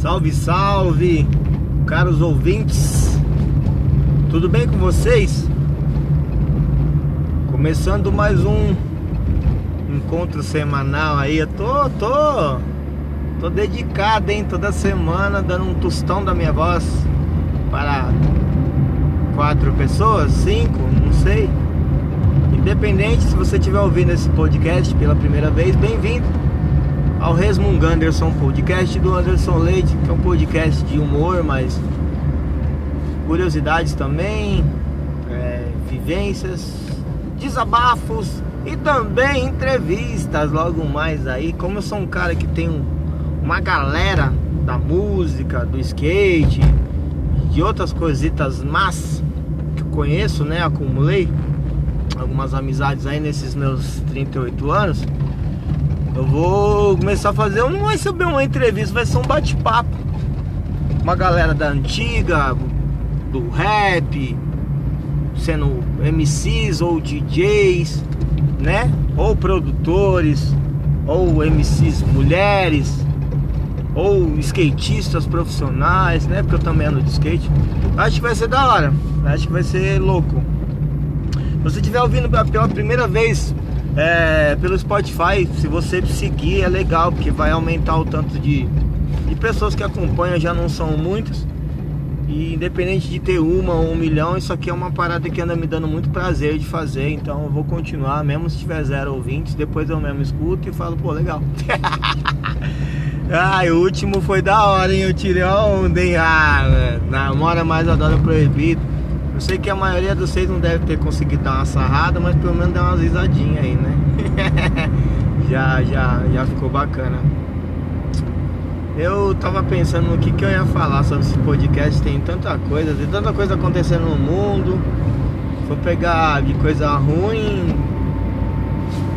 Salve, salve, caros ouvintes. Tudo bem com vocês? Começando mais um encontro semanal aí. Eu tô, tô, tô dedicado, hein? Toda semana dando um tostão da minha voz para quatro pessoas, cinco, não sei. Independente se você estiver ouvindo esse podcast pela primeira vez, bem-vindo ao Resmung Anderson Podcast do Anderson Leite, que é um podcast de humor, mas curiosidades também, é, vivências, desabafos e também entrevistas logo mais aí. Como eu sou um cara que tem um, uma galera da música, do skate, de outras coisitas mas que conheço, né? Acumulei algumas amizades aí nesses meus 38 anos. Eu vou começar a fazer, não vai ser uma entrevista, vai ser um bate-papo. Uma galera da antiga, do rap, sendo MCs ou DJs, né? Ou produtores, ou MCs mulheres, ou skatistas profissionais, né? Porque eu também ando de skate. Acho que vai ser da hora, acho que vai ser louco. Se você estiver ouvindo pela primeira vez é, pelo Spotify, se você seguir é legal, porque vai aumentar o tanto de, de pessoas que acompanham, já não são muitas. E independente de ter uma ou um milhão, isso aqui é uma parada que anda me dando muito prazer de fazer. Então eu vou continuar, mesmo se tiver zero ouvintes, depois eu mesmo escuto e falo, pô, legal. ah, o último foi da hora, hein? Eu tirei ontem. Ah, namora mais adora proibido. Eu sei que a maioria de vocês não deve ter conseguido dar uma sarrada, mas pelo menos deu umas risadinhas aí, né? já, já, já ficou bacana. Eu tava pensando no que, que eu ia falar sobre esse podcast. Tem tanta coisa, tem tanta coisa acontecendo no mundo. Vou pegar de coisa ruim,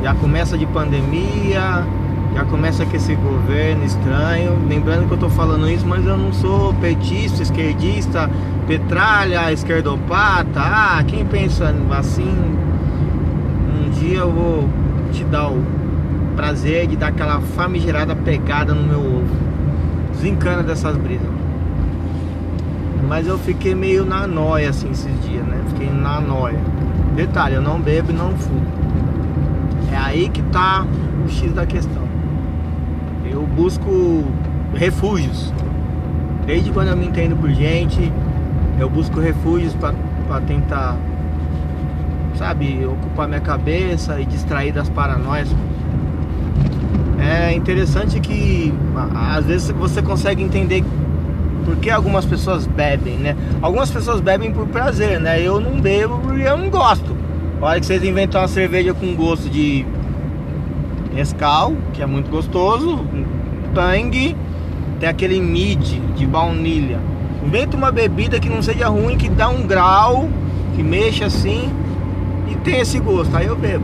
já começa de pandemia, já começa com esse governo estranho. Lembrando que eu tô falando isso, mas eu não sou petista, esquerdista, petralha, esquerdopata. Ah, quem pensa assim, um dia eu vou te dar o prazer de dar aquela famigerada pegada no meu ovo. Desencana dessas brisas. Mas eu fiquei meio na noia assim esses dias, né? Fiquei na noia. Detalhe, eu não bebo e não fumo. É aí que tá o X da questão. Busco refúgios. Desde quando eu me entendo por gente, eu busco refúgios para tentar, sabe, ocupar minha cabeça e distrair das paranoias. É interessante que às vezes você consegue entender por que algumas pessoas bebem, né? Algumas pessoas bebem por prazer, né? Eu não bebo porque eu não gosto. Olha que vocês inventam uma cerveja com gosto de Nescau, que é muito gostoso, Tang, tem aquele mid de baunilha. Inventa uma bebida que não seja ruim, que dá um grau, que mexa assim e tem esse gosto. Aí eu bebo.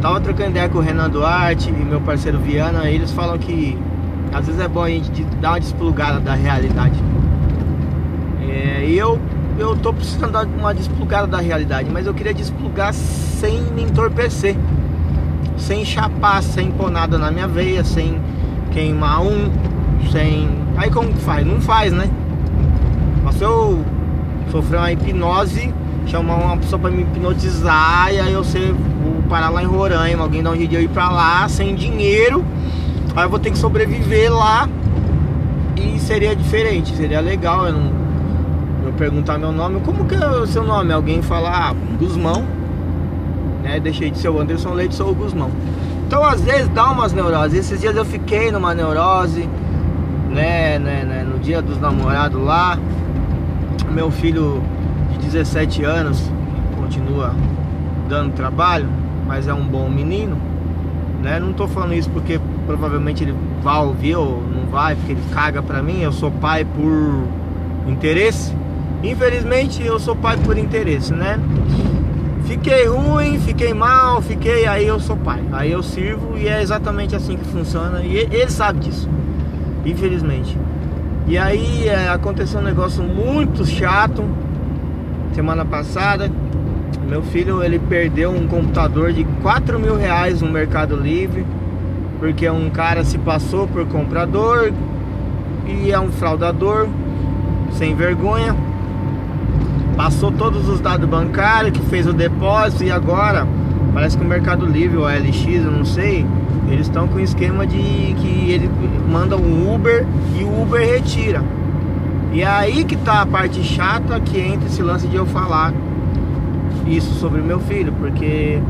Tava trocando ideia com o Renan Duarte e meu parceiro Viana, eles falam que às vezes é bom a gente dar uma desplugada da realidade. É, e eu, eu tô precisando dar uma desplugada da realidade, mas eu queria desplugar sem me entorpecer, sem chapar, sem pôr nada na minha veia, sem queimar um, sem. Aí como que faz? Não faz, né? Mas se eu sofrer uma hipnose, chamar uma pessoa pra me hipnotizar e aí eu sei, vou parar lá em Roraima, alguém dá um jeito de eu ir pra lá sem dinheiro, aí eu vou ter que sobreviver lá e seria diferente, seria legal eu não eu perguntar meu nome, como que é o seu nome? Alguém falar, ah, Guzmão, né? Deixei de ser o Anderson Leite, sou o Guzmão. Então às vezes dá umas neuroses. Esses dias eu fiquei numa neurose, né, né, né no dia dos namorados lá. Meu filho de 17 anos, continua dando trabalho, mas é um bom menino, né? Não tô falando isso porque provavelmente ele vai ouvir ou não vai, porque ele caga pra mim. Eu sou pai por interesse. Infelizmente eu sou pai por interesse, né? Fiquei ruim, fiquei mal, fiquei, aí eu sou pai. Aí eu sirvo e é exatamente assim que funciona. E ele sabe disso, infelizmente. E aí é, aconteceu um negócio muito chato semana passada. Meu filho ele perdeu um computador de 4 mil reais no Mercado Livre. Porque um cara se passou por comprador, e é um fraudador, sem vergonha. Passou todos os dados bancários, que fez o depósito e agora parece que o Mercado Livre ou a LX, eu não sei, eles estão com o esquema de que ele manda um Uber e o Uber retira. E é aí que tá a parte chata que entra esse lance de eu falar isso sobre o meu filho, porque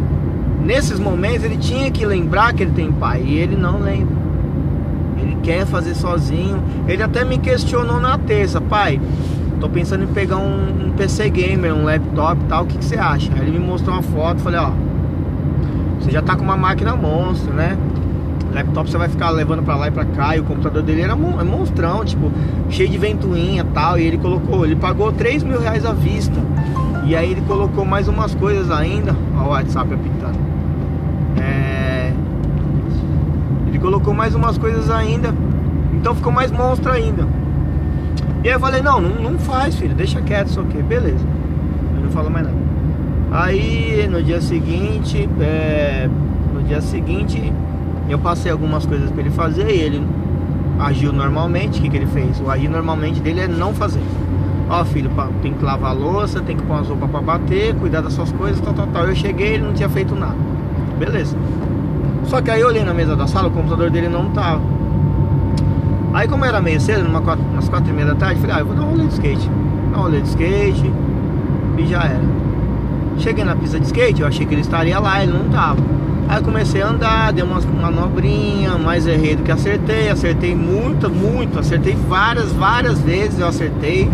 nesses momentos ele tinha que lembrar que ele tem pai e ele não lembra. Ele quer fazer sozinho. Ele até me questionou na terça, pai. Tô pensando em pegar um, um PC gamer, um laptop e tal. O que, que você acha? Aí ele me mostrou uma foto, falei, ó, você já tá com uma máquina monstro, né? laptop você vai ficar levando pra lá e pra cá. E o computador dele era mon é monstrão, tipo, cheio de ventoinha e tal. E ele colocou, ele pagou 3 mil reais à vista. E aí ele colocou mais umas coisas ainda. Ó, o WhatsApp apitando. É... Ele colocou mais umas coisas ainda. Então ficou mais monstro ainda. E aí eu falei, não, não, não faz, filho, deixa quieto, isso aqui, beleza. Eu não falo mais nada. Aí no dia seguinte, é... no dia seguinte eu passei algumas coisas para ele fazer e ele agiu normalmente. O que, que ele fez? O agir normalmente dele é não fazer. Ó, filho, tem que lavar a louça, tem que pôr as roupas pra bater, cuidar das suas coisas, tal, tal, tal. Eu cheguei, ele não tinha feito nada. Beleza. Só que aí eu olhei na mesa da sala, o computador dele não tava. Aí como era meio cedo, numa quatro, umas quatro e meia da tarde, falei, ah, eu vou dar um rolê de skate. Dar um rolê de skate e já era. Cheguei na pista de skate, eu achei que ele estaria lá, ele não tava. Aí comecei a andar, dei umas manobrinhas, mais errei do que acertei, acertei muito, muito, acertei várias, várias vezes eu acertei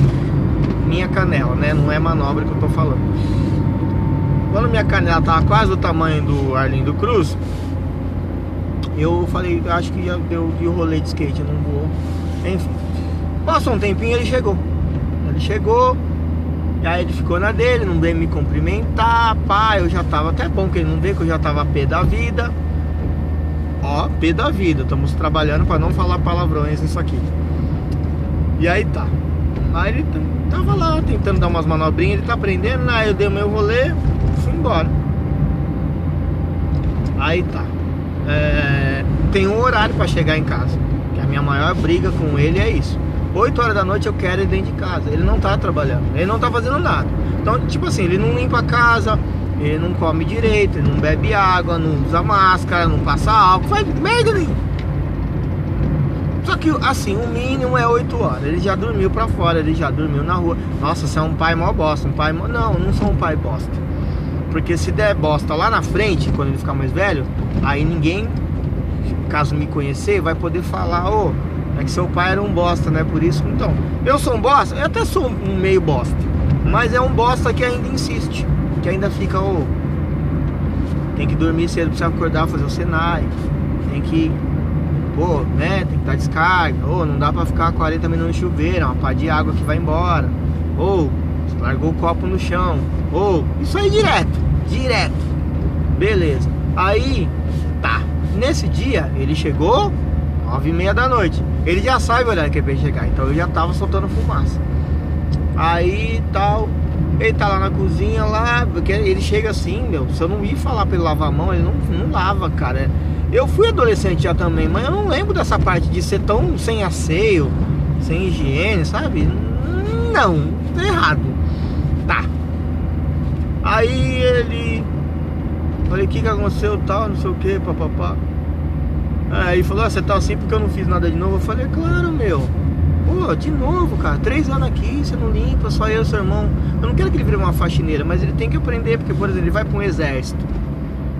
minha canela, né? Não é manobra que eu tô falando. Quando minha canela tava quase do tamanho do Arlindo Cruz, eu falei, acho que já deu de rolê de skate, não vou. Enfim. Passou um tempinho ele chegou. Ele chegou, e aí ele ficou na dele, não veio me cumprimentar, pá, eu já tava até bom que ele não veio, que eu já tava pé da vida. Ó, pé da vida, estamos trabalhando para não falar palavrões nisso aqui. E aí tá. Aí ele tava lá tentando dar umas manobrinhas, ele tá aprendendo, aí eu dei meu rolê, fui embora. Aí tá. É, tem um horário para chegar em casa. Que a minha maior briga com ele é isso. 8 horas da noite eu quero ele dentro de casa. Ele não tá trabalhando, ele não tá fazendo nada. Então, tipo assim, ele não limpa a casa, ele não come direito, ele não bebe água, não usa máscara, não passa álcool, faz merda nenhuma. Só que assim, o mínimo é 8 horas. Ele já dormiu pra fora, ele já dormiu na rua. Nossa, você é um pai mó bosta, um pai mó... Não, não sou um pai bosta. Porque se der bosta lá na frente, quando ele ficar mais velho, aí ninguém, caso me conhecer, vai poder falar, ô. Oh, é que seu pai era um bosta, né? Por isso, então, eu sou um bosta, eu até sou um meio bosta, mas é um bosta que ainda insiste, que ainda fica, ô, tem que dormir cedo, precisa acordar, fazer o Senai, tem que, pô, né? Tem que dar descarga, ou não dá pra ficar 40 minutos no chuveiro, é uma pá de água que vai embora, ou largou o copo no chão, ou isso aí direto, direto, beleza. Aí, tá, nesse dia ele chegou 9 e meia da noite. Ele já sabe o horário que é pra chegar, então eu já tava soltando fumaça. Aí tal, ele tá lá na cozinha lá, porque ele chega assim, meu, se eu não ir falar pra ele lavar a mão, ele não, não lava, cara. Eu fui adolescente já também, mas eu não lembro dessa parte de ser tão sem asseio, sem higiene, sabe? Não, tá errado. Tá. Aí ele. Falei, o que que aconteceu, tal, não sei o que, papapá. Aí falou, ah, você tá assim porque eu não fiz nada de novo. Eu falei, claro, meu. Pô, de novo, cara, três anos aqui, você não limpa, só eu e seu irmão. Eu não quero que ele vire uma faxineira, mas ele tem que aprender, porque, por exemplo, ele vai pra um exército.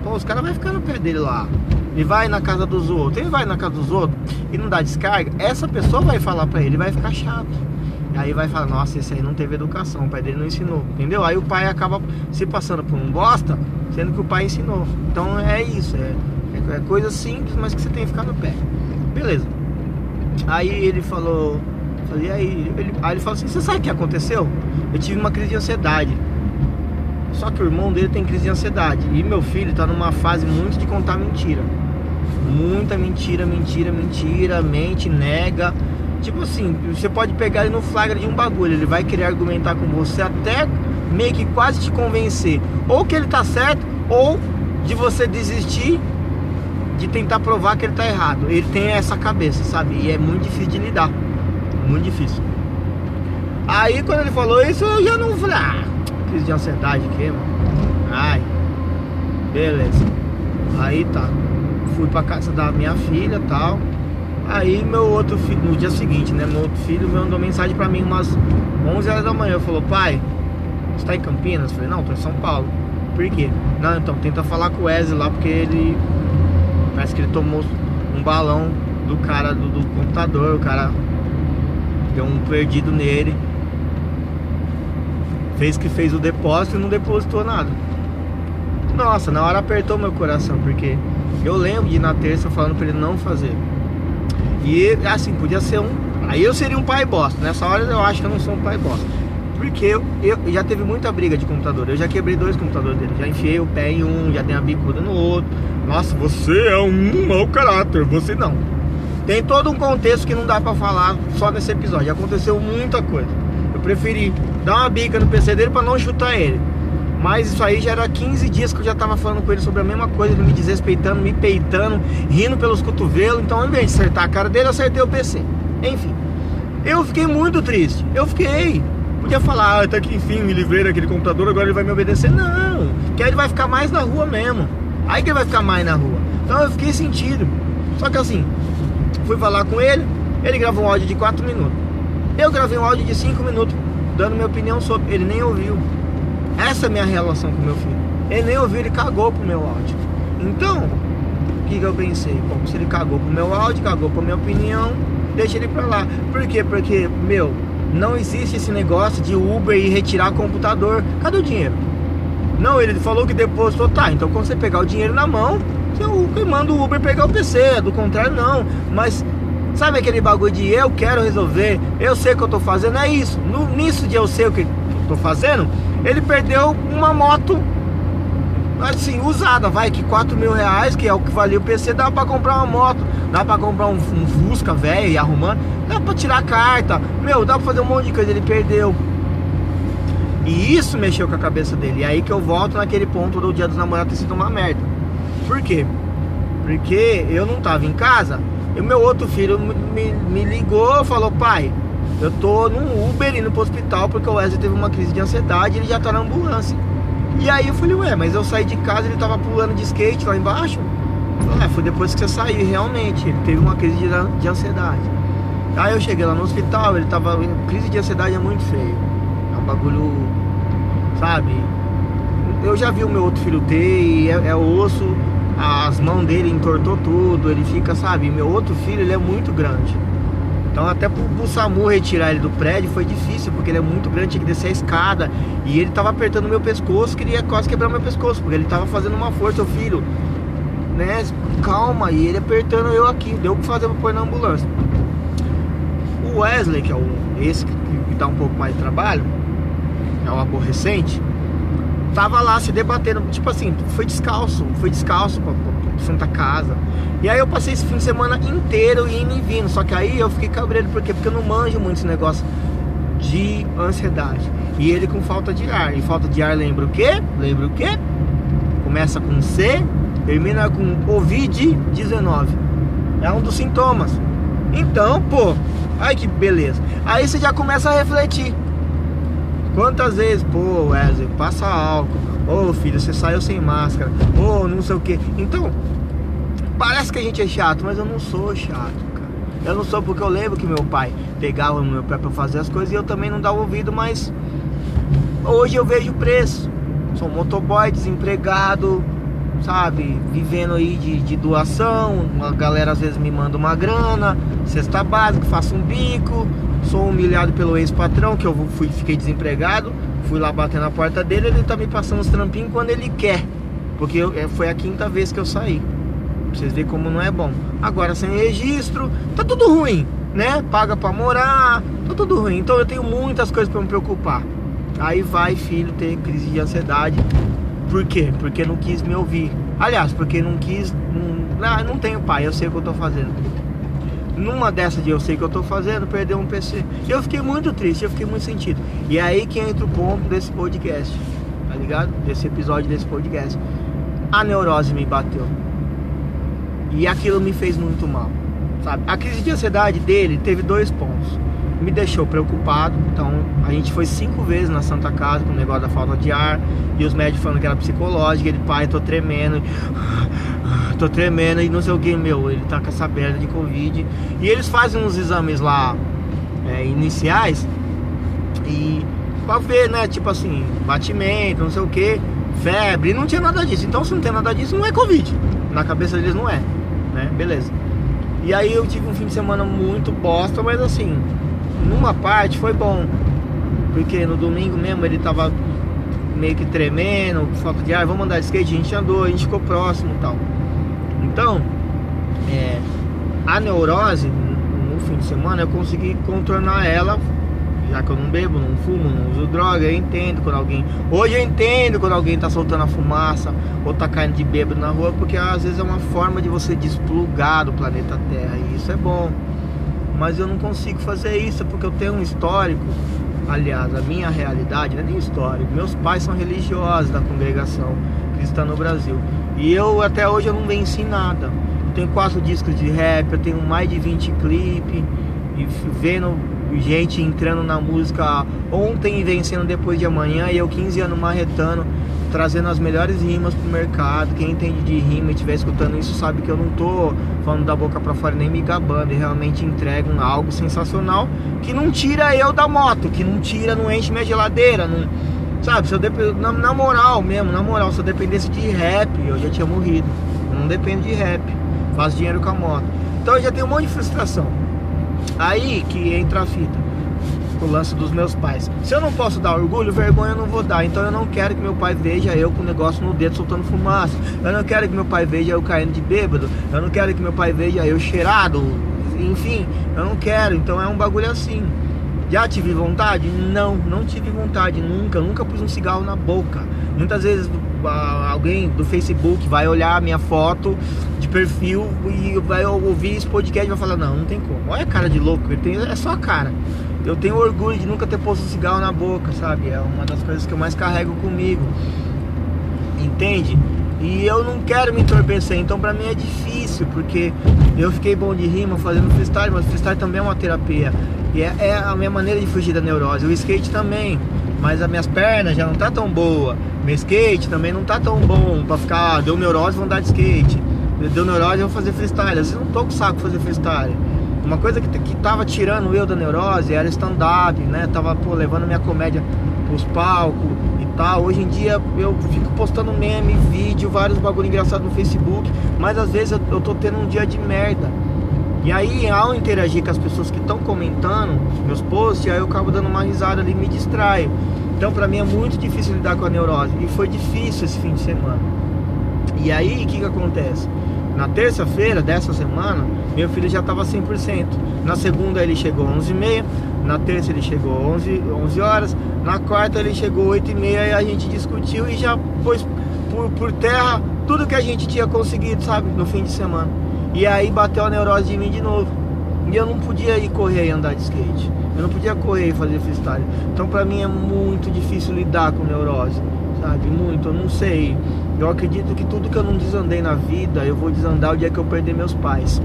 Pô, os caras vão ficar no pé dele lá. Ele vai na casa dos outros. Ele vai na casa dos outros e não dá descarga. Essa pessoa vai falar pra ele, vai ficar chato. Aí vai falar, nossa, esse aí não teve educação, o pai dele não ensinou, entendeu? Aí o pai acaba se passando por um bosta, sendo que o pai ensinou. Então é isso, é é coisa simples, mas que você tem que ficar no pé. Beleza. Aí ele falou. Falei, aí, ele, aí ele falou assim, você sabe o que aconteceu? Eu tive uma crise de ansiedade. Só que o irmão dele tem crise de ansiedade. E meu filho tá numa fase muito de contar mentira. Muita mentira, mentira, mentira, mente, nega. Tipo assim, você pode pegar ele no flagra de um bagulho, ele vai querer argumentar com você até meio que quase te convencer. Ou que ele tá certo, ou de você desistir de tentar provar que ele tá errado. Ele tem essa cabeça, sabe? E é muito difícil de lidar. muito difícil. Aí quando ele falou isso, eu já não falei, ah, crise de ansiedade aqui, mano. Ai, beleza. Aí tá. Fui pra casa da minha filha tal. Aí meu outro filho, no dia seguinte, né? Meu outro filho mandou mensagem pra mim umas 11 horas da manhã. Falou, pai, você tá em Campinas? Eu falei, não, tô em São Paulo. Por quê? Não, então tenta falar com o Wesley lá, porque ele. Parece que ele tomou um balão do cara do, do computador. O cara deu um perdido nele. Fez que fez o depósito e não depositou nada. Nossa, na hora apertou meu coração, porque eu lembro de na terça falando pra ele não fazer. E assim, podia ser um. Aí eu seria um pai bosta. Nessa hora eu acho que eu não sou um pai bosta. Porque eu, eu já teve muita briga de computador. Eu já quebrei dois computadores dele. Já enfiei o pé em um, já dei uma bicuda no outro. Nossa, você é um mau caráter. Você não. Tem todo um contexto que não dá pra falar só nesse episódio. Aconteceu muita coisa. Eu preferi dar uma bica no PC dele pra não chutar ele. Mas isso aí já era 15 dias que eu já tava falando com ele sobre a mesma coisa, ele me desrespeitando, me peitando, rindo pelos cotovelos. Então, ao invés de acertar a cara dele, eu acertei o PC. Enfim, eu fiquei muito triste. Eu fiquei. Podia falar, ah, até que enfim me livrei daquele computador, agora ele vai me obedecer. Não, que aí ele vai ficar mais na rua mesmo. Aí que ele vai ficar mais na rua. Então eu fiquei sentido. Só que assim, fui falar com ele, ele gravou um áudio de 4 minutos. Eu gravei um áudio de 5 minutos, dando minha opinião sobre. Ele nem ouviu. Essa é a minha relação com meu filho. Ele nem ouviu, ele cagou pro meu áudio. Então, o que, que eu pensei? Bom, se ele cagou pro meu áudio, cagou pra minha opinião, deixa ele pra lá. Por quê? Porque, meu, não existe esse negócio de Uber e retirar computador. Cadê o dinheiro? Não, ele falou que depositou. Tá, então quando você pegar o dinheiro na mão, você manda o Uber pegar o PC. Do contrário, não. Mas sabe aquele bagulho de eu quero resolver, eu sei o que eu tô fazendo? É isso. No, nisso de eu sei o que eu tô fazendo, ele perdeu uma moto assim, usada, vai, que 4 mil reais, que é o que valia o PC, dá pra comprar uma moto, dá pra comprar um, um Fusca velho e arrumando, dá pra tirar carta, meu, dá pra fazer um monte de coisa, ele perdeu. E isso mexeu com a cabeça dele. E aí que eu volto naquele ponto do dia dos namorados ter sido uma merda. Por quê? Porque eu não tava em casa, e o meu outro filho me, me ligou falou, pai, eu tô num Uber indo pro hospital porque o Wesley teve uma crise de ansiedade e ele já tá na ambulância. E aí eu falei, ué, mas eu saí de casa ele tava pulando de skate lá embaixo. é, foi depois que você saiu, realmente, ele teve uma crise de, de ansiedade. Aí eu cheguei lá no hospital, ele tava. Crise de ansiedade é muito feio. É um bagulho. Sabe? Eu já vi o meu outro filho ter e é, é osso, as mãos dele entortou tudo, ele fica, sabe? Meu outro filho ele é muito grande. Então até pro, pro SAMU retirar ele do prédio foi difícil, porque ele é muito grande, tinha que descer a escada. E ele tava apertando meu pescoço, queria quase quebrar meu pescoço, porque ele tava fazendo uma força, o filho, né? Calma, e ele apertando eu aqui, deu o que fazer pra pôr na ambulância. O Wesley, que é o, esse que, que dá um pouco mais de trabalho, é o aborrecente, tava lá se debatendo, tipo assim, foi descalço, foi descalço pra, pra Santa Casa. E aí eu passei esse fim de semana inteiro indo e vindo. Só que aí eu fiquei cabreiro, por quê? Porque eu não manjo muito esse negócio de ansiedade. E ele com falta de ar. E falta de ar lembra o quê? Lembra o quê? Começa com C, termina com Covid-19. É um dos sintomas. Então, pô, ai que beleza. Aí você já começa a refletir. Quantas vezes, pô, Wesley, passa álcool. Ô oh, filho, você saiu sem máscara. Ô, oh, não sei o que. Então, parece que a gente é chato, mas eu não sou chato, cara. Eu não sou porque eu lembro que meu pai pegava no meu pé pra fazer as coisas e eu também não dava ouvido, mas hoje eu vejo o preço. Sou motoboy, desempregado, sabe? Vivendo aí de, de doação. A galera às vezes me manda uma grana, cesta básica, faço um bico. Sou humilhado pelo ex-patrão, que eu fui, fiquei desempregado. Fui lá bater na porta dele, ele tá me passando os trampinhos quando ele quer. Porque eu, é, foi a quinta vez que eu saí. Pra vocês verem como não é bom. Agora sem registro, tá tudo ruim, né? Paga pra morar, tá tudo ruim. Então eu tenho muitas coisas para me preocupar. Aí vai filho ter crise de ansiedade. Por quê? Porque não quis me ouvir. Aliás, porque não quis. Não, ah, não tenho pai, eu sei o que eu tô fazendo numa dessa de eu sei que eu tô fazendo, perdeu um PC. Eu fiquei muito triste, eu fiquei muito sentido. E é aí que entra o ponto desse podcast, tá ligado? Desse episódio desse podcast. A neurose me bateu. E aquilo me fez muito mal, sabe? A crise de ansiedade dele teve dois pontos. Me deixou preocupado. Então a gente foi cinco vezes na Santa Casa com o negócio da falta de ar e os médicos falando que era psicológico. Ele, pai, tô tremendo, tô tremendo e não sei o que, meu. Ele tá com essa merda de Covid. E eles fazem uns exames lá é, iniciais e pra ver, né? Tipo assim, batimento, não sei o que, febre, não tinha nada disso. Então se não tem nada disso, não é Covid. Na cabeça deles não é, né? Beleza. E aí eu tive um fim de semana muito bosta, mas assim, numa parte foi bom. Porque no domingo mesmo ele tava meio que tremendo, falta de ar, vamos andar de skate, a gente andou, a gente ficou próximo e tal. Então, é, a neurose, no fim de semana, eu consegui contornar ela, já que eu não bebo, não fumo, não uso droga, eu entendo quando alguém. Hoje eu entendo quando alguém tá soltando a fumaça ou tá caindo de bêbado na rua, porque às vezes é uma forma de você desplugar do planeta Terra, e isso é bom mas eu não consigo fazer isso porque eu tenho um histórico. Aliás, a minha realidade não é nem histórico. Meus pais são religiosos da congregação cristã no Brasil. E eu até hoje eu não venci nada. Eu tenho quatro discos de rap, eu tenho mais de 20 clipes e vendo gente entrando na música ontem e vencendo depois de amanhã e eu 15 anos marretando trazendo as melhores rimas pro mercado. Quem entende de rima e estiver escutando isso sabe que eu não tô falando da boca para fora nem me gabando e realmente entrego algo sensacional que não tira eu da moto, que não tira, não enche minha geladeira, não sabe? Se eu dep... na, na moral mesmo, na moral, se eu dependesse de rap, eu já tinha morrido. Eu não dependo de rap, faço dinheiro com a moto. Então eu já tenho um monte de frustração. Aí que entra a fita o lance dos meus pais. Se eu não posso dar orgulho, vergonha eu não vou dar. Então eu não quero que meu pai veja eu com o negócio no dedo soltando fumaça. Eu não quero que meu pai veja eu caindo de bêbado. Eu não quero que meu pai veja eu cheirado. Enfim, eu não quero. Então é um bagulho assim. Já tive vontade? Não, não tive vontade nunca. Nunca pus um cigarro na boca. Muitas vezes alguém do Facebook vai olhar a minha foto de perfil e vai ouvir esse podcast e vai falar: Não, não tem como. Olha a cara de louco, ele tem, é só a cara eu tenho orgulho de nunca ter posto cigarro na boca, sabe? É uma das coisas que eu mais carrego comigo. Entende? E eu não quero me entorpecer, então pra mim é difícil, porque eu fiquei bom de rima fazendo freestyle, mas freestyle também é uma terapia. E é, é, a minha maneira de fugir da neurose. O skate também, mas as minhas pernas já não tá tão boa. Meu skate também não tá tão bom pra ficar, deu neurose, vou andar de skate. Deu neurose, eu vou fazer freestyle. Às vezes eu não tô com saco fazer freestyle. Uma coisa que, que tava tirando eu da neurose era stand-up, né? Tava pô, levando minha comédia pros palcos e tal. Hoje em dia eu fico postando meme, vídeo, vários bagulho engraçado no Facebook, mas às vezes eu, eu tô tendo um dia de merda. E aí, ao interagir com as pessoas que estão comentando meus posts, aí eu acabo dando uma risada ali me distraio. Então, pra mim é muito difícil lidar com a neurose. E foi difícil esse fim de semana. E aí, o que que acontece? Na terça-feira dessa semana, meu filho já estava 100%. Na segunda ele chegou 11h30, na terça ele chegou 11, 11 horas, na quarta ele chegou 8h30 e a gente discutiu e já pôs por, por terra tudo que a gente tinha conseguido, sabe, no fim de semana. E aí bateu a neurose de mim de novo. E eu não podia ir correr e andar de skate. Eu não podia correr e fazer freestyle. Então pra mim é muito difícil lidar com neurose, sabe? Muito, eu não sei. Eu acredito que tudo que eu não desandei na vida, eu vou desandar o dia que eu perder meus pais.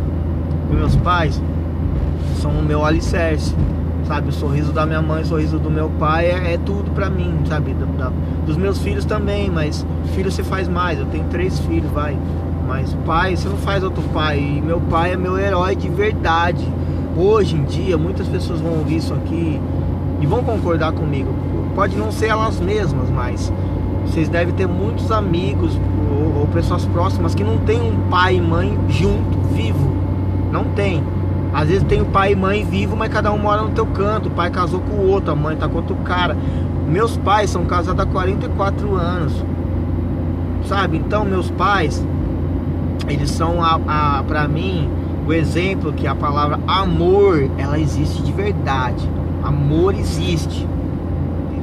E meus pais são o meu alicerce, sabe? O sorriso da minha mãe, o sorriso do meu pai é, é tudo pra mim, sabe? Da, da, dos meus filhos também, mas filho você faz mais. Eu tenho três filhos, vai. Mas pai, você não faz outro pai. E meu pai é meu herói de verdade. Hoje em dia, muitas pessoas vão ouvir isso aqui e vão concordar comigo. Pode não ser elas mesmas, mas vocês devem ter muitos amigos ou, ou pessoas próximas que não tem um pai e mãe junto, vivo. Não tem. Às vezes tem o pai e mãe vivo, mas cada um mora no teu canto. O pai casou com o outro, a mãe tá com outro cara. Meus pais são casados há 44 anos. Sabe? Então meus pais, eles são a, a para mim o exemplo que a palavra amor, ela existe de verdade. Amor existe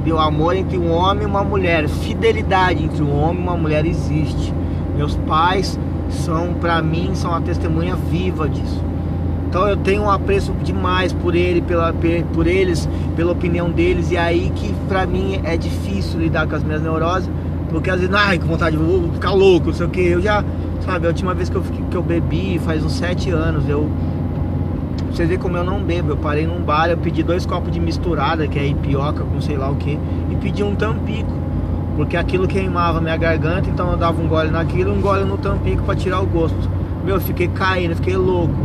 entendeu? Amor entre um homem e uma mulher, fidelidade entre um homem e uma mulher existe. Meus pais são, para mim, são a testemunha viva disso. Então eu tenho um apreço demais por ele, pela, por eles, pela opinião deles, e aí que para mim é difícil lidar com as minhas neuroses, porque às vezes, ai, com vontade, vou ficar louco, não sei o que. Eu já, sabe, a última vez que eu, que eu bebi faz uns sete anos, eu Você vê como eu não bebo. Eu parei num bar, eu pedi dois copos de misturada, que é ipioca com sei lá o que, e pedi um tampico. Porque aquilo queimava minha garganta, então eu dava um gole naquilo um gole no tampico para tirar o gosto. Meu, eu fiquei caindo, fiquei louco.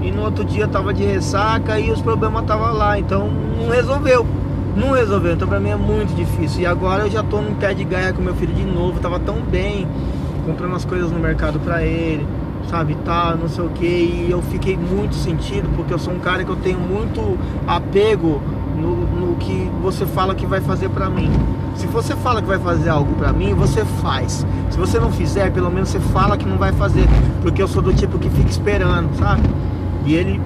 E no outro dia eu tava de ressaca e os problemas estavam lá, então não resolveu. Não resolveu, então pra mim é muito difícil. E agora eu já tô num pé de gaia com meu filho de novo, tava tão bem, comprando as coisas no mercado pra ele sabe, tá, não sei o que, e eu fiquei muito sentido, porque eu sou um cara que eu tenho muito apego no, no que você fala que vai fazer para mim. Se você fala que vai fazer algo para mim, você faz. Se você não fizer, pelo menos você fala que não vai fazer, porque eu sou do tipo que fica esperando, sabe? E ele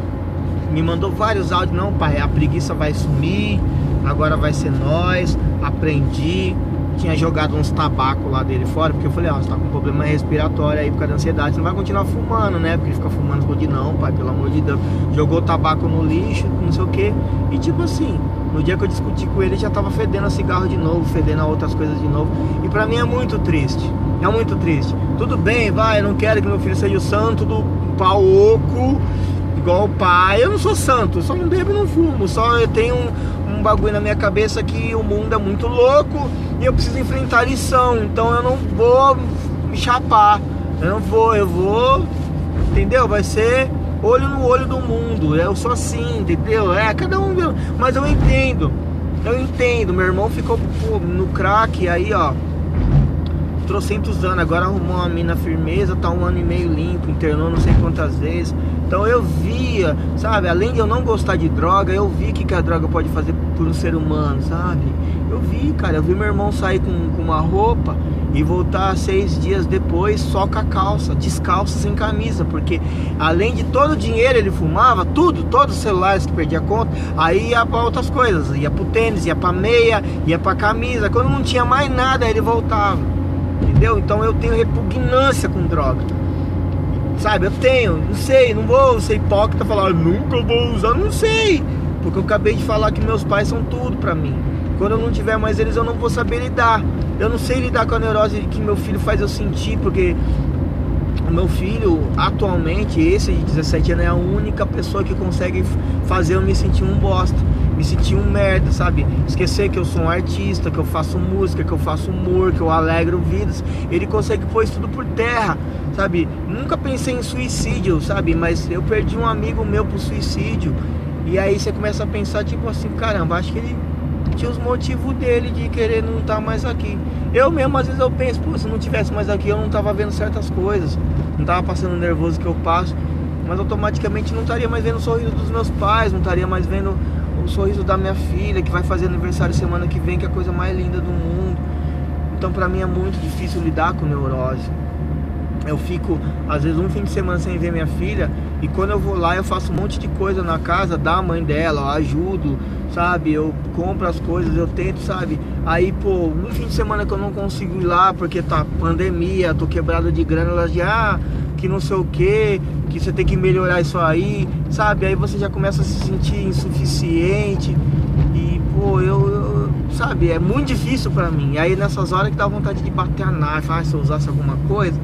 me mandou vários áudios, não, pai, a preguiça vai sumir, agora vai ser nós, aprendi, tinha jogado uns tabacos lá dele fora, porque eu falei, ó, você tá com problema respiratório aí por causa da ansiedade, você não vai continuar fumando, né? Porque ele fica fumando de não, pai, pelo amor de Deus. Jogou o tabaco no lixo, não sei o que. E tipo assim, no dia que eu discuti com ele, já tava fedendo a cigarro de novo, fedendo a outras coisas de novo. E pra mim é muito triste. É muito triste. Tudo bem, vai, eu não quero que meu filho seja o santo do pau oco, igual o pai. Eu não sou santo, só não bebo e não fumo. Só eu tenho um, um bagulho na minha cabeça que o mundo é muito louco e eu preciso enfrentar lição. Então eu não vou me chapar. Eu não vou, eu vou. Entendeu? Vai ser olho no olho do mundo. Eu sou assim, entendeu? É, cada um. Mas eu entendo. Eu entendo. Meu irmão ficou pô, no crack, aí ó. Trocentos anos, agora arrumou uma mina firmeza, tá um ano e meio limpo, internou não sei quantas vezes. Então eu via, sabe, além de eu não gostar de droga, eu vi o que, que a droga pode fazer por um ser humano, sabe? Eu vi, cara, eu vi meu irmão sair com, com uma roupa e voltar seis dias depois só com a calça, descalço, sem camisa, porque além de todo o dinheiro ele fumava, tudo, todos os celulares que perdia conta, aí ia para outras coisas, ia pro tênis, ia pra meia, ia pra camisa, quando não tinha mais nada ele voltava, entendeu? Então eu tenho repugnância com droga, sabe? Eu tenho, não sei, não vou ser hipócrita falar, nunca vou usar, não sei, porque eu acabei de falar que meus pais são tudo pra mim. Quando eu não tiver mais eles, eu não vou saber lidar. Eu não sei lidar com a neurose que meu filho faz eu sentir, porque meu filho, atualmente, esse de 17 anos, é a única pessoa que consegue fazer eu me sentir um bosta, me sentir um merda, sabe? Esquecer que eu sou um artista, que eu faço música, que eu faço humor, que eu alegro vidas. Ele consegue pôr isso tudo por terra, sabe? Nunca pensei em suicídio, sabe? Mas eu perdi um amigo meu pro suicídio. E aí você começa a pensar, tipo assim, caramba, acho que ele tinha os motivos dele de querer não estar tá mais aqui. Eu mesmo, às vezes, eu penso, pô, se não tivesse mais aqui, eu não tava vendo certas coisas, não tava passando nervoso que eu passo, mas automaticamente não estaria mais vendo o sorriso dos meus pais, não estaria mais vendo o sorriso da minha filha, que vai fazer aniversário semana que vem, que é a coisa mais linda do mundo. Então, pra mim, é muito difícil lidar com neurose. Eu fico, às vezes, um fim de semana sem ver minha filha, e quando eu vou lá, eu faço um monte de coisa na casa da mãe dela, eu ajudo, sabe? Eu compro as coisas, eu tento, sabe? Aí, pô, no fim de semana que eu não consigo ir lá porque tá pandemia, tô quebrado de grana, elas já, ah, que não sei o que, que você tem que melhorar isso aí, sabe? Aí você já começa a se sentir insuficiente e, pô, eu, eu sabe? É muito difícil pra mim. E aí nessas horas que dá vontade de bater a nave, ah, se eu usasse alguma coisa,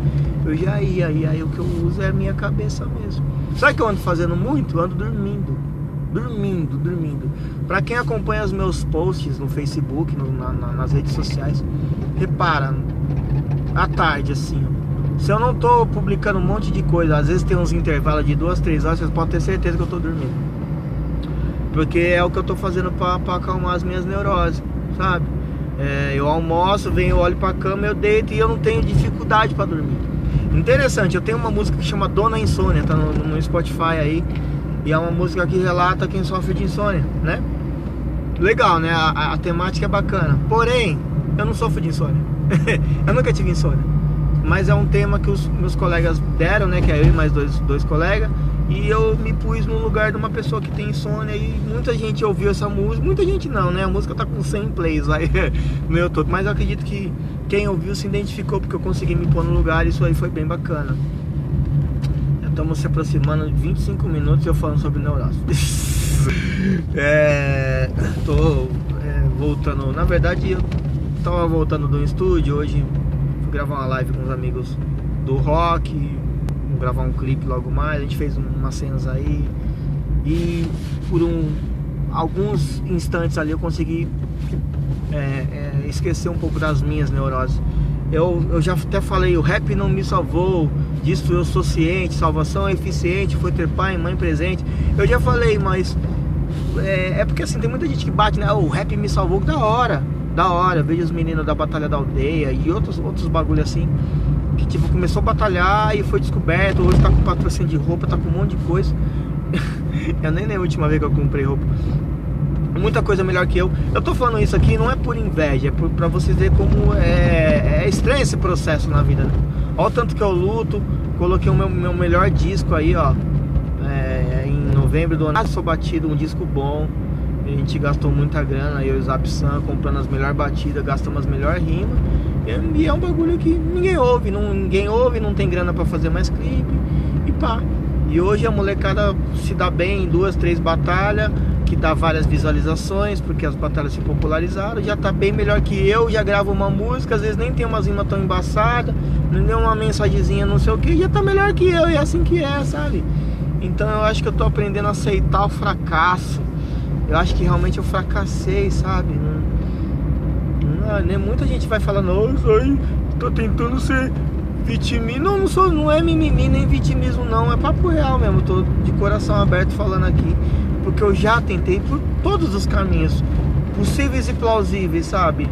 eu já ia. E aí o que eu uso é a minha cabeça mesmo. Sabe que eu ando fazendo muito? Eu ando dormindo dormindo, dormindo. Para quem acompanha os meus posts no Facebook, no, na, na, nas redes sociais, repara, à tarde assim, se eu não tô publicando um monte de coisa, às vezes tem uns intervalos de duas, três horas, vocês podem ter certeza que eu tô dormindo. Porque é o que eu tô fazendo para acalmar as minhas neuroses, sabe? É, eu almoço, venho, olho pra cama, eu deito e eu não tenho dificuldade para dormir. Interessante, eu tenho uma música que chama Dona Insônia, tá no, no Spotify aí. E é uma música que relata quem sofre de insônia, né? Legal, né? A, a, a temática é bacana. Porém, eu não sofro de insônia. eu nunca tive insônia. Mas é um tema que os meus colegas deram, né? Que é eu e mais dois, dois colegas. E eu me pus no lugar de uma pessoa que tem insônia e muita gente ouviu essa música. Muita gente não, né? A música tá com 100 plays lá no YouTube. Mas eu acredito que quem ouviu se identificou porque eu consegui me pôr no lugar e isso aí foi bem bacana. Estamos se aproximando de 25 minutos eu falando sobre neurose. é, tô é, voltando. Na verdade, eu tava voltando do estúdio. Hoje fui gravar uma live com os amigos do rock. Gravar um clipe logo mais. A gente fez umas cenas aí. E por um, alguns instantes ali eu consegui é, é, esquecer um pouco das minhas neuroses. Eu, eu já até falei, o rap não me salvou, disso eu sou ciente, salvação é eficiente, foi ter pai mãe presente. Eu já falei, mas é, é, porque assim, tem muita gente que bate, né? O rap me salvou, da hora, da hora. Vejo os meninos da Batalha da Aldeia e outros, outros bagulho assim. Que tipo, começou a batalhar e foi descoberto, hoje tá com patrocínio de roupa, tá com um monte de coisa. eu nem lembro a última vez que eu comprei roupa. Muita coisa melhor que eu. Eu tô falando isso aqui não é por inveja, é por, pra vocês verem como é, é estranho esse processo na vida. Né? Olha o tanto que eu luto. Coloquei o meu, meu melhor disco aí, ó. É, em novembro do ano. Sou batido, um disco bom. A gente gastou muita grana, eu e o Zapsan, comprando as melhores batidas, gastamos as melhores rimas. E é um bagulho que ninguém ouve, não, ninguém ouve, não tem grana para fazer mais clipe. E pá. E hoje a molecada se dá bem em duas, três batalhas, que dá várias visualizações, porque as batalhas se popularizaram. Já tá bem melhor que eu, já gravo uma música, às vezes nem tem umas rimas tão embaçadas, nem uma mensagenzinha não sei o que, já tá melhor que eu, e é assim que é, sabe? Então eu acho que eu tô aprendendo a aceitar o fracasso. Eu acho que realmente eu fracassei, sabe? Não, nem muita gente vai falar, nossa, aí, tô tentando ser vitimismo. Não, não, sou, não é mimimi nem vitimismo, não. É papo real mesmo. Tô de coração aberto falando aqui. Porque eu já tentei por todos os caminhos possíveis e plausíveis, sabe?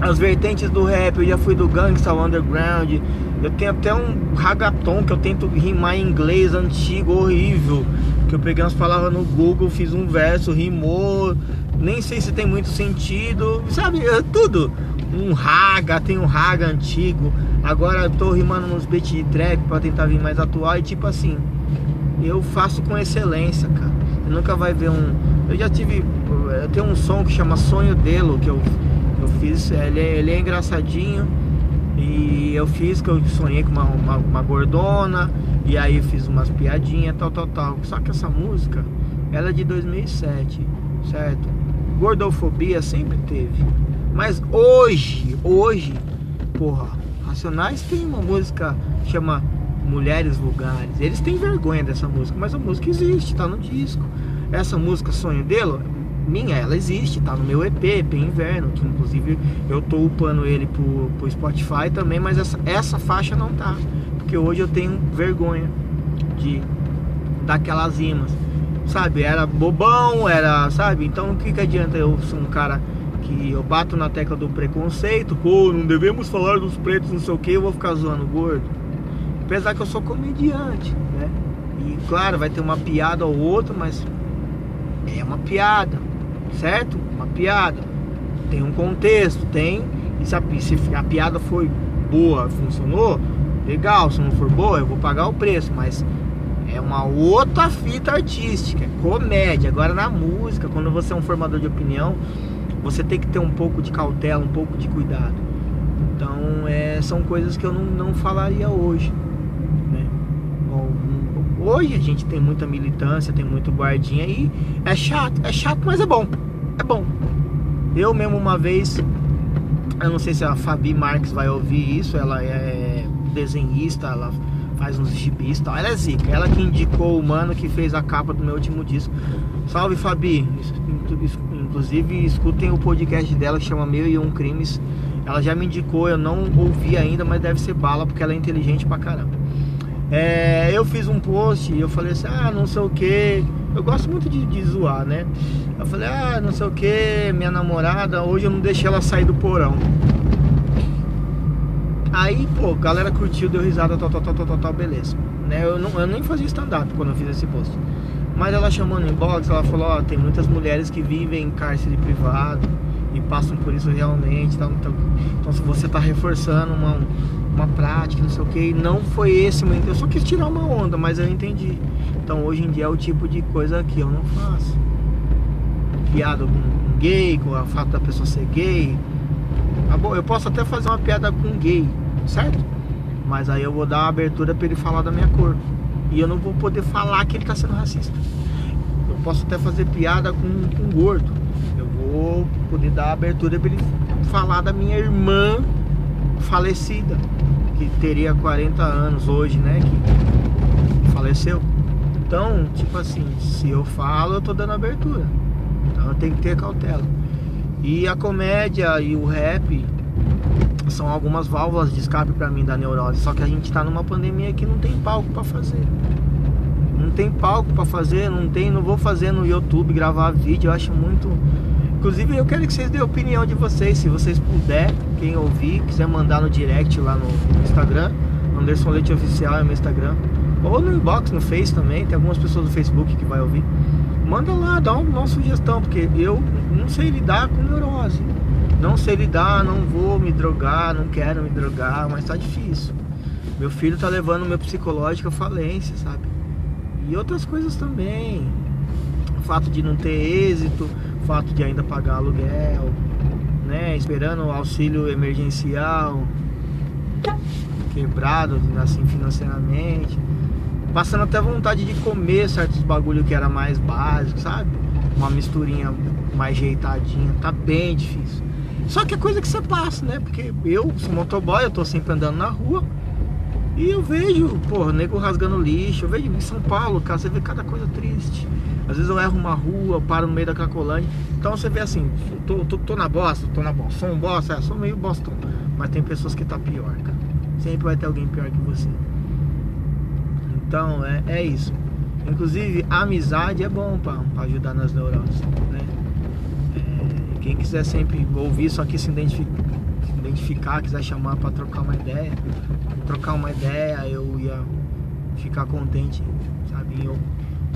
As vertentes do rap, eu já fui do gangsta, underground. Eu tenho até um ragaton que eu tento rimar em inglês antigo, horrível. Que eu peguei umas palavras no Google, fiz um verso, rimou. Nem sei se tem muito sentido, sabe? É tudo um raga, tem um raga antigo. Agora eu tô rimando nos beats de trap pra tentar vir mais atual e tipo assim, eu faço com excelência, cara. Você nunca vai ver um. Eu já tive. Eu tenho um som que chama Sonho Delo, que eu, eu fiz. Ele é, ele é engraçadinho. E eu fiz que eu sonhei com uma, uma, uma gordona. E aí fiz umas piadinhas, tal, tal, tal. Só que essa música, ela é de 2007, certo? Gordofobia sempre teve. Mas hoje, hoje, porra, Racionais tem uma música chama Mulheres Vulgares. Eles têm vergonha dessa música, mas a música existe, tá no disco. Essa música Sonho dele, minha, ela existe, tá no meu EP, EP Inverno, que inclusive eu tô upando ele pro, pro Spotify também, mas essa, essa faixa não tá. Porque hoje eu tenho vergonha de daquelas rimas sabe? Era bobão, era, sabe? Então o que, que adianta eu ser um cara que eu bato na tecla do preconceito, pô, não devemos falar dos pretos, não sei o que, eu vou ficar zoando gordo. Apesar que eu sou comediante, né? E claro, vai ter uma piada ou outra, mas é uma piada, certo? Uma piada. Tem um contexto, tem. E se a, se a piada foi boa, funcionou, legal. Se não for boa, eu vou pagar o preço, mas é uma outra fita artística, é comédia. Agora na música, quando você é um formador de opinião, você tem que ter um pouco de cautela, um pouco de cuidado. Então é, são coisas que eu não, não falaria hoje. Né? Bom, hoje a gente tem muita militância, tem muito guardinha e é chato, é chato, mas é bom. É bom. Eu mesmo uma vez, eu não sei se a Fabi Marques vai ouvir isso, ela é desenhista, ela faz uns gibis. Ela é zica. Ela que indicou o mano que fez a capa do meu último disco. Salve Fabi. Inclusive escutem o podcast dela que chama Meu e Um Crimes. Ela já me indicou, eu não ouvi ainda, mas deve ser bala porque ela é inteligente pra caramba. É, eu fiz um post e eu falei assim, ah, não sei o que. Eu gosto muito de, de, zoar, né? Eu falei, ah, não sei o que, minha namorada, hoje eu não deixei ela sair do porão. Aí, pô, galera curtiu, deu risada, tal, tal, tal, tal, tal, beleza. Né? Eu, não, eu nem fazia stand-up quando eu fiz esse post. Mas ela chamou no inbox, ela falou, ó, tem muitas mulheres que vivem em cárcere privado e passam por isso realmente. Então, então se você tá reforçando uma, uma prática, não sei o que, não foi esse meu Eu só quis tirar uma onda, mas eu entendi. Então hoje em dia é o tipo de coisa que eu não faço. Piada com gay, com o fato da pessoa ser gay. Eu posso até fazer uma piada com gay, certo? Mas aí eu vou dar uma abertura para ele falar da minha cor. E eu não vou poder falar que ele está sendo racista. Eu posso até fazer piada com, com gordo. Eu vou poder dar abertura para ele falar da minha irmã falecida, que teria 40 anos hoje, né? Que faleceu. Então, tipo assim, se eu falo, eu tô dando abertura. Então eu tenho que ter cautela. E a comédia e o rap são algumas válvulas de escape para mim da neurose. Só que a gente tá numa pandemia que não tem palco para fazer. Não tem palco para fazer, não tem, não vou fazer no YouTube gravar vídeo, eu acho muito Inclusive eu quero que vocês dêem a opinião de vocês, se vocês puder, quem ouvir, quiser mandar no direct lá no Instagram, Anderson Leite Oficial é meu Instagram. Ou no inbox, no Face também, tem algumas pessoas do Facebook que vai ouvir. Manda lá, dá uma, uma sugestão, porque eu não sei lidar com neurose. Não sei lidar, não vou me drogar, não quero me drogar, mas tá difícil. Meu filho tá levando meu psicológico à falência, sabe? E outras coisas também. O fato de não ter êxito, fato de ainda pagar aluguel, né? Esperando o auxílio emergencial, quebrado assim financeiramente, passando até vontade de comer certos bagulho que era mais básico, sabe? Uma misturinha mais ajeitadinha, tá bem difícil. Só que é coisa que você passa, né? Porque eu sou motoboy, eu tô sempre andando na rua. E eu vejo, porra, nego rasgando lixo. Eu vejo em São Paulo, cara, você vê cada coisa triste. Às vezes eu erro uma rua, paro no meio da Cracolândia. Então você vê assim, tô, tô, tô na bosta, tô na bosta. Sou um bosta, é, sou meio bostão. Mas tem pessoas que tá pior, cara. Sempre vai ter alguém pior que você. Então é, é isso. Inclusive, a amizade é bom pra ajudar nas neuroses, né? É, quem quiser sempre ouvir isso aqui se identificar, se identificar quiser chamar para trocar uma ideia, trocar uma ideia, eu ia ficar contente, sabe? Eu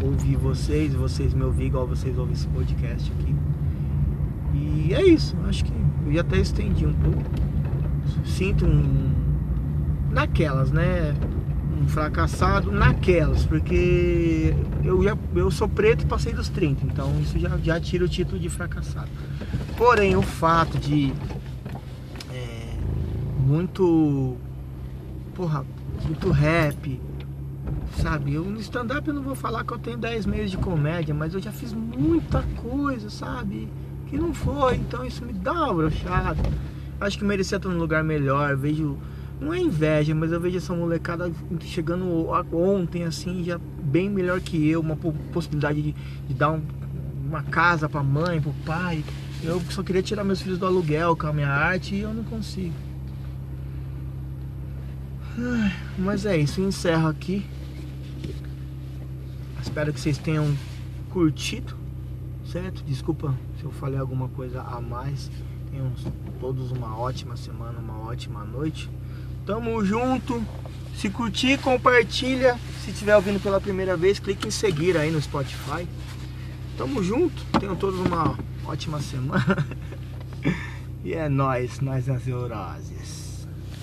ouvir vocês, vocês me ouvir igual vocês ouvem esse podcast aqui. E é isso, acho que eu já até estendi um pouco. Sinto um. Naquelas, né? Um fracassado naquelas, porque eu, já, eu sou preto e passei dos 30, então isso já, já tira o título de fracassado. Porém, o fato de. É, muito. Porra, muito rap, Sabe, eu no stand-up eu não vou falar que eu tenho 10 meses de comédia, mas eu já fiz muita coisa, sabe? Que não foi, então isso me dá uma brochada. Acho que merecia estar num lugar melhor. Vejo, não é inveja, mas eu vejo essa molecada chegando ontem, assim, já bem melhor que eu. Uma possibilidade de, de dar um, uma casa pra mãe, pro pai. Eu só queria tirar meus filhos do aluguel com a minha arte e eu não consigo. Mas é isso, encerro aqui. Espero que vocês tenham curtido, certo? Desculpa se eu falei alguma coisa a mais. Tenham todos uma ótima semana, uma ótima noite. Tamo junto. Se curtir, compartilha. Se estiver ouvindo pela primeira vez, clique em seguir aí no Spotify. Tamo junto. Tenham todos uma ótima semana. e é nós, nós nas Eurasias.